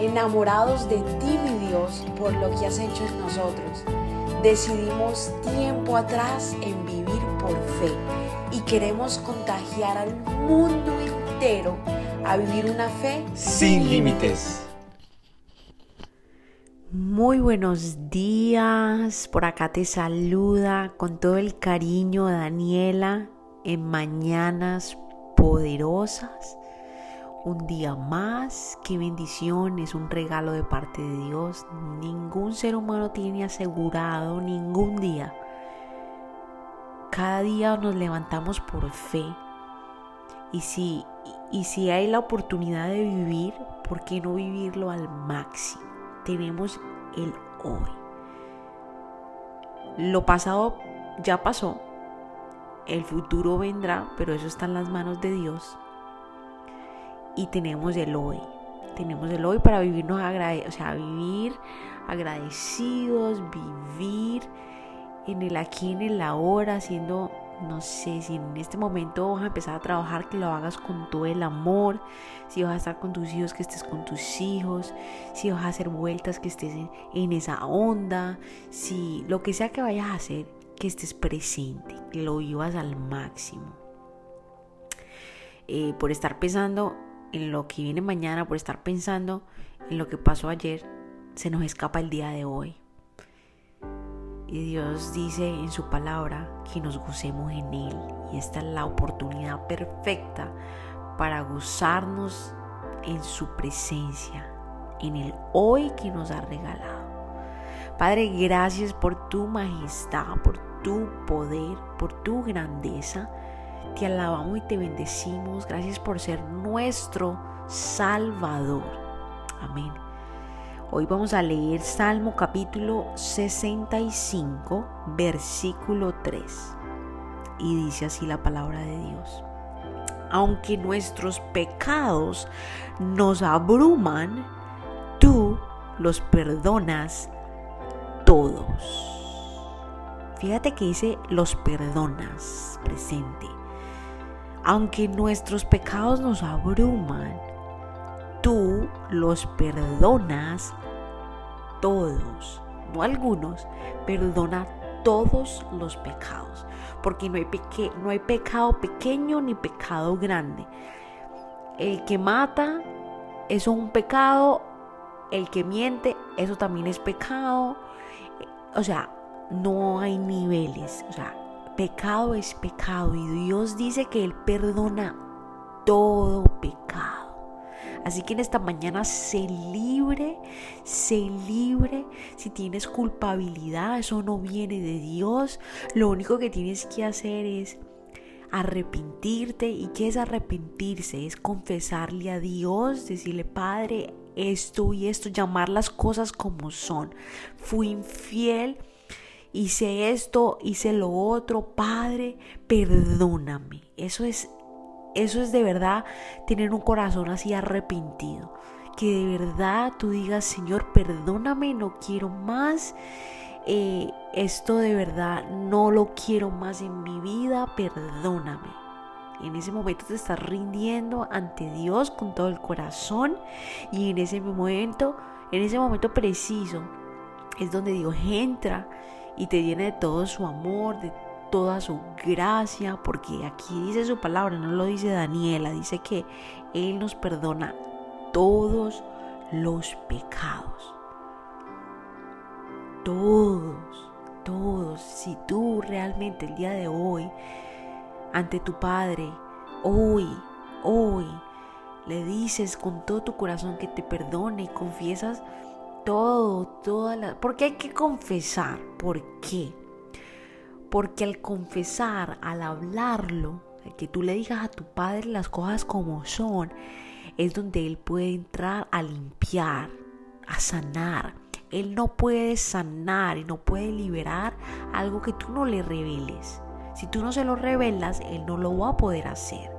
enamorados de ti, mi Dios, por lo que has hecho en nosotros. Decidimos tiempo atrás en vivir por fe y queremos contagiar al mundo entero a vivir una fe sin límites. Muy buenos días, por acá te saluda con todo el cariño Daniela en Mañanas Poderosas. Un día más, qué bendición, es un regalo de parte de Dios. Ningún ser humano tiene asegurado ningún día. Cada día nos levantamos por fe. Y si, y si hay la oportunidad de vivir, ¿por qué no vivirlo al máximo? Tenemos el hoy. Lo pasado ya pasó, el futuro vendrá, pero eso está en las manos de Dios y tenemos el hoy. Tenemos el hoy para vivirnos o sea, vivir agradecidos, vivir en el aquí, en el ahora, haciendo, no sé, si en este momento vas a empezar a trabajar, que lo hagas con todo el amor, si vas a estar con tus hijos, que estés con tus hijos, si vas a hacer vueltas, que estés en, en esa onda, si lo que sea que vayas a hacer, que estés presente, que lo vivas al máximo. Eh, por estar pensando en lo que viene mañana, por estar pensando en lo que pasó ayer, se nos escapa el día de hoy. Y Dios dice en su palabra que nos gocemos en Él. Y esta es la oportunidad perfecta para gozarnos en su presencia, en el hoy que nos ha regalado. Padre, gracias por tu majestad, por tu poder, por tu grandeza. Te alabamos y te bendecimos. Gracias por ser nuestro Salvador. Amén. Hoy vamos a leer Salmo capítulo 65, versículo 3. Y dice así la palabra de Dios. Aunque nuestros pecados nos abruman, tú los perdonas todos. Fíjate que dice los perdonas presente. Aunque nuestros pecados nos abruman, tú los perdonas todos, no algunos, perdona todos los pecados, porque no hay, no hay pecado pequeño ni pecado grande. El que mata, es un pecado, el que miente, eso también es pecado. O sea, no hay niveles, o sea, pecado es pecado y Dios dice que Él perdona todo pecado. Así que en esta mañana sé libre, sé libre. Si tienes culpabilidad, eso no viene de Dios. Lo único que tienes que hacer es arrepentirte. ¿Y qué es arrepentirse? Es confesarle a Dios, decirle, Padre, esto y esto, llamar las cosas como son. Fui infiel hice esto, hice lo otro, Padre, perdóname. Eso es, eso es de verdad tener un corazón así arrepentido. Que de verdad tú digas, Señor, perdóname, no quiero más. Eh, esto de verdad no lo quiero más en mi vida, perdóname. En ese momento te estás rindiendo ante Dios con todo el corazón y en ese momento, en ese momento preciso, es donde Dios entra y te llena de todo su amor, de toda su gracia, porque aquí dice su palabra, no lo dice Daniela, dice que Él nos perdona todos los pecados. Todos, todos. Si tú realmente el día de hoy, ante tu Padre, hoy, hoy, le dices con todo tu corazón que te perdone y confiesas todo, toda la... Porque hay que confesar. ¿Por qué? Porque al confesar, al hablarlo, que tú le digas a tu padre las cosas como son, es donde él puede entrar a limpiar, a sanar. Él no puede sanar y no puede liberar algo que tú no le reveles. Si tú no se lo revelas, él no lo va a poder hacer.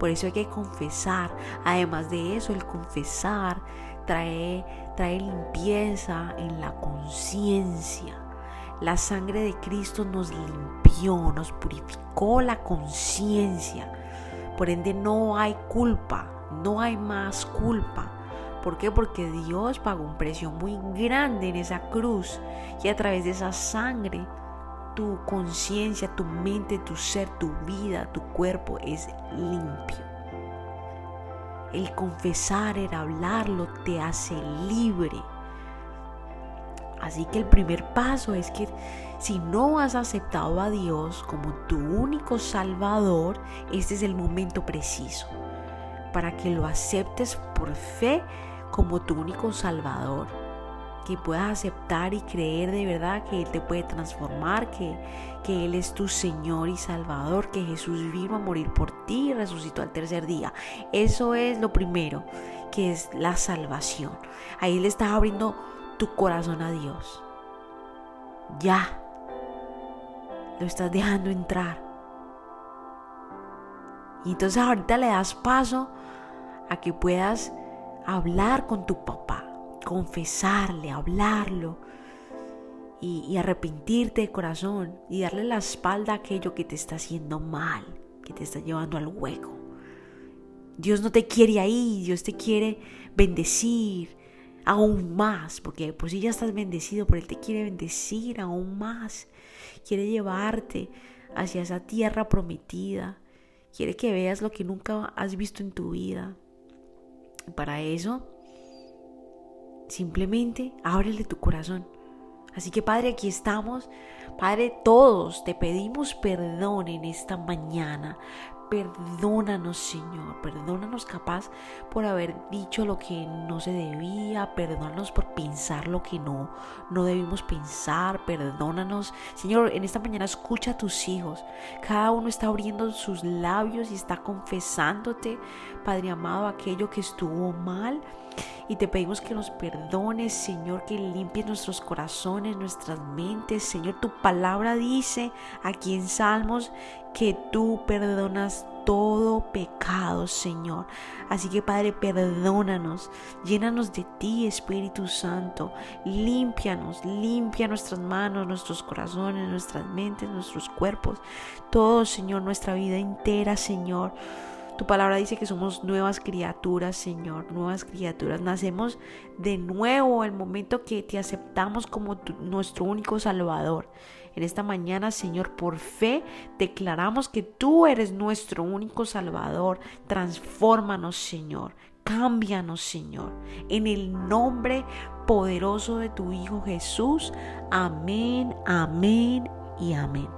Por eso hay que confesar. Además de eso, el confesar trae, trae limpieza en la conciencia. La sangre de Cristo nos limpió, nos purificó la conciencia. Por ende no hay culpa, no hay más culpa, ¿Por qué? Porque Dios pagó un precio muy grande en esa cruz y a través de esa sangre tu conciencia, tu mente, tu ser, tu vida, tu cuerpo es limpio. El confesar, el hablarlo te hace libre. Así que el primer paso es que si no has aceptado a Dios como tu único salvador, este es el momento preciso para que lo aceptes por fe como tu único salvador. Que puedas aceptar y creer de verdad que Él te puede transformar, que, que Él es tu Señor y Salvador, que Jesús vino a morir por ti y resucitó al tercer día. Eso es lo primero, que es la salvación. Ahí le estás abriendo tu corazón a Dios. Ya. Lo estás dejando entrar. Y entonces ahorita le das paso a que puedas hablar con tu papá, confesarle, hablarlo y, arrepentirte de corazón y darle la espalda a aquello que te está haciendo mal, que te está llevando al hueco. Dios no te quiere ahí, Dios te quiere bendecir, aún más, porque por si ya estás bendecido, pero Él te quiere bendecir aún más. Quiere llevarte hacia esa tierra prometida. Quiere que veas lo que nunca has visto en tu vida. para eso, simplemente ábrele tu corazón. Así que Padre, aquí estamos. Padre, todos te pedimos perdón en esta mañana. Perdónanos, Señor, perdónanos capaz por haber dicho lo que no se debía, perdónanos por pensar lo que no, no debimos pensar, perdónanos. Señor, en esta mañana escucha a tus hijos. Cada uno está abriendo sus labios y está confesándote, Padre amado, aquello que estuvo mal. Y te pedimos que nos perdones, Señor, que limpies nuestros corazones, nuestras mentes. Señor, tu palabra dice aquí en Salmos que tú perdonas todo pecado, Señor. Así que Padre, perdónanos, llénanos de ti, Espíritu Santo. Límpianos, limpia nuestras manos, nuestros corazones, nuestras mentes, nuestros cuerpos. Todo, Señor, nuestra vida entera, Señor. Tu palabra dice que somos nuevas criaturas, Señor, nuevas criaturas. Nacemos de nuevo el momento que te aceptamos como nuestro único Salvador. En esta mañana, Señor, por fe declaramos que tú eres nuestro único Salvador. Transfórmanos, Señor. Cámbianos, Señor. En el nombre poderoso de tu Hijo Jesús. Amén, amén y amén.